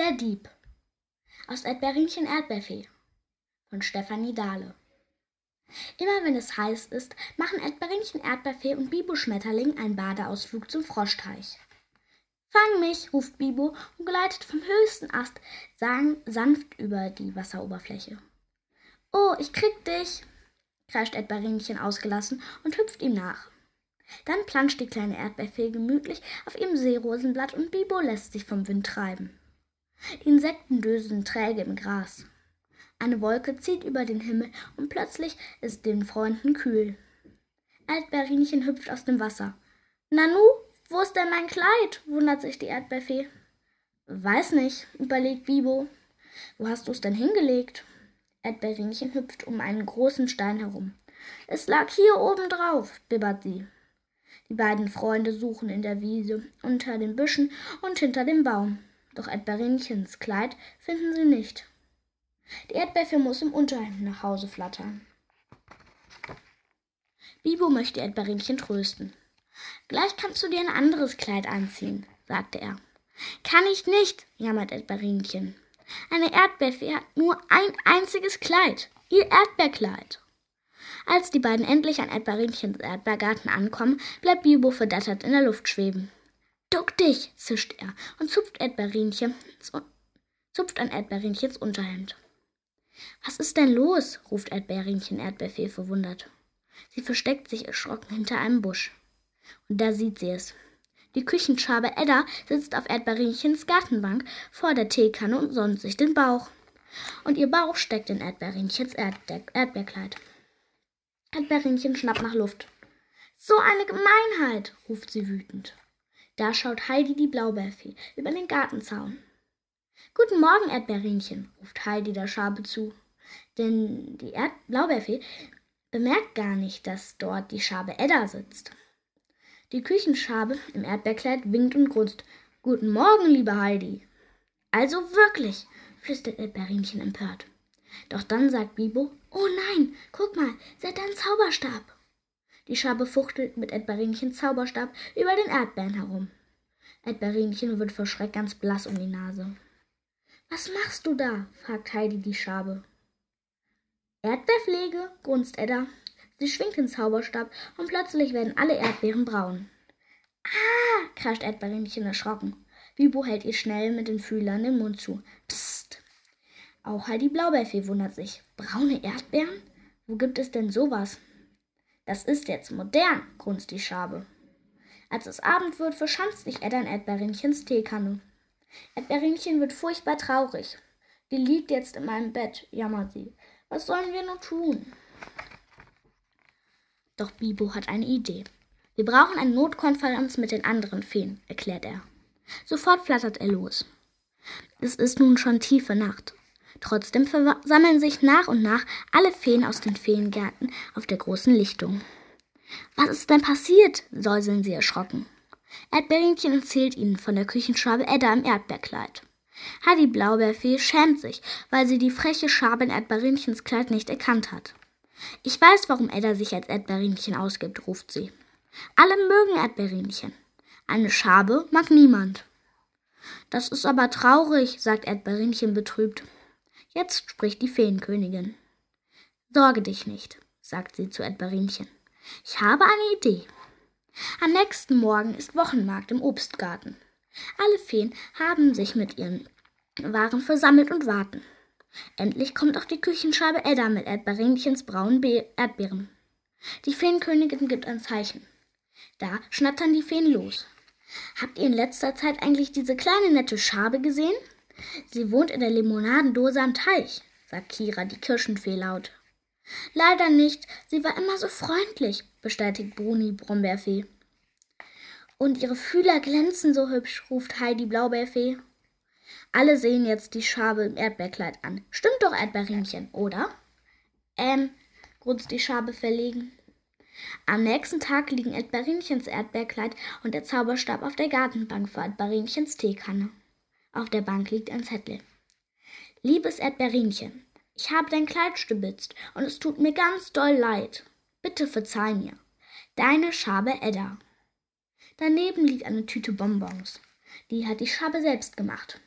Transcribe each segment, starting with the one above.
Der Dieb aus Erdbeerinchen Erdbeerfee von Stefanie Dahle. Immer wenn es heiß ist, machen Erdbeerinchen Erdbeerfee und Bibo Schmetterling einen Badeausflug zum Froschteich. Fang mich, ruft Bibo und gleitet vom höchsten Ast sanft über die Wasseroberfläche. Oh, ich krieg dich, kreischt Erdbeerinchen ausgelassen und hüpft ihm nach. Dann planscht die kleine Erdbeerfee gemütlich auf ihrem Seerosenblatt und Bibo lässt sich vom Wind treiben. Die Insekten dösen träge im Gras. Eine Wolke zieht über den Himmel und plötzlich ist den Freunden kühl. Erdbeerinchen hüpft aus dem Wasser. Nanu, wo ist denn mein Kleid? wundert sich die Erdbeerfee. Weiß nicht, überlegt Bibo. Wo hast du's denn hingelegt? Erdbeerinchen hüpft um einen großen Stein herum. Es lag hier oben drauf, bibbert sie. Die beiden Freunde suchen in der Wiese, unter den Büschen und hinter dem Baum. Doch Erdbeerinchens Kleid finden sie nicht. Die Erdbeerfee muss im Unterhemd nach Hause flattern. Bibo möchte Erdbeerinchen trösten. Gleich kannst du dir ein anderes Kleid anziehen, sagte er. Kann ich nicht, jammert Erdbeerinchen. Eine Erdbeerfee hat nur ein einziges Kleid, ihr Erdbeerkleid. Als die beiden endlich an Erdbeerinchens Erdbeergarten ankommen, bleibt Bibo verdattert in der Luft schweben. Duck dich, zischt er und zupft, Erdbeerinchen, zupft an Erdbeerinchens Unterhemd. Was ist denn los? ruft Erdbeerinchen Erdbeerfee verwundert. Sie versteckt sich erschrocken hinter einem Busch. Und da sieht sie es. Die Küchenschabe Edda sitzt auf Erdbeerinchens Gartenbank vor der Teekanne und sonnt sich den Bauch. Und ihr Bauch steckt in Erdbeerinchens Erdbe Erdbeerkleid. Erdbeerinchen schnappt nach Luft. So eine Gemeinheit, ruft sie wütend. Da schaut Heidi die Blaubeerfee über den Gartenzaun. Guten Morgen, Erdbeerinchen, ruft Heidi der Schabe zu. Denn die Erd Blaubeerfee bemerkt gar nicht, dass dort die Schabe Edda sitzt. Die Küchenschabe im Erdbeerkleid winkt und grunzt. Guten Morgen, liebe Heidi. Also wirklich, flüstert Erdbeerinchen empört. Doch dann sagt Bibo, oh nein, guck mal, sie hat einen Zauberstab. Die Schabe fuchtelt mit Erdbeerinchens Zauberstab über den Erdbeeren herum. Erdbeerinchen wird vor Schreck ganz blass um die Nase. Was machst du da? fragt Heidi die Schabe. Erdbeerpflege, grunzt Edda. Sie schwingt den Zauberstab und plötzlich werden alle Erdbeeren braun. Ah, kreischt Erdbeerinchen erschrocken. Bibo hält ihr schnell mit den Fühlern den Mund zu. Psst. Auch Heidi Blaubeerfee wundert sich. Braune Erdbeeren? Wo gibt es denn sowas? Das ist jetzt modern, grunzt die Schabe. Als es Abend wird, verschanzt sich Edda in Erdbeerinchens Teekanne. Erdbeerinchen wird furchtbar traurig. Die liegt jetzt in meinem Bett, jammert sie. Was sollen wir nun tun? Doch Bibo hat eine Idee. Wir brauchen eine Notkonferenz mit den anderen Feen, erklärt er. Sofort flattert er los. Es ist nun schon tiefe Nacht. Trotzdem versammeln sich nach und nach alle Feen aus den Feengärten auf der großen Lichtung. Was ist denn passiert? säuseln sie erschrocken. Erdbeerinchen erzählt ihnen von der Küchenschabe Edda im Erdbeerkleid. Heidi Blaubeerfee schämt sich, weil sie die freche Schabe in Erdbeerinchens Kleid nicht erkannt hat. Ich weiß, warum Edda sich als Erdbeerinchen ausgibt, ruft sie. Alle mögen Erdbeerinchen. Eine Schabe mag niemand. Das ist aber traurig, sagt Erdbeerinchen betrübt. Jetzt spricht die Feenkönigin. Sorge dich nicht, sagt sie zu Erdbeerinchen. Ich habe eine Idee. Am nächsten Morgen ist Wochenmarkt im Obstgarten. Alle Feen haben sich mit ihren Waren versammelt und warten. Endlich kommt auch die Küchenscheibe Edda mit Erdbeerinchens braunen Be Erdbeeren. Die Feenkönigin gibt ein Zeichen. Da schnattern die Feen los. Habt ihr in letzter Zeit eigentlich diese kleine nette Schabe gesehen? Sie wohnt in der Limonadendose am Teich, sagt Kira, die Kirschenfee laut. Leider nicht, sie war immer so freundlich, bestätigt Bruni Brombeerfee. Und ihre Fühler glänzen so hübsch, ruft Heidi Blaubeerfee. Alle sehen jetzt die Schabe im Erdbeerkleid an. Stimmt doch, Erdbeerinchen, oder? Ähm, grunzt die Schabe verlegen. Am nächsten Tag liegen Erdbeerinchens Erdbeerkleid und der Zauberstab auf der Gartenbank vor Erdbeerinchens Teekanne. Auf der Bank liegt ein Zettel. Liebes Erdbeerinchen, ich habe dein Kleid stibitzt und es tut mir ganz doll leid. Bitte verzeih mir. Deine Schabe Edda. Daneben liegt eine Tüte Bonbons. Die hat die Schabe selbst gemacht.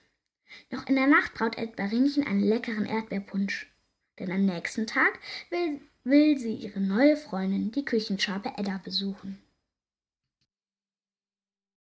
Noch in der Nacht braut Edbarinchen einen leckeren Erdbeerpunsch. Denn am nächsten Tag will, will sie ihre neue Freundin, die Küchenschabe Edda, besuchen.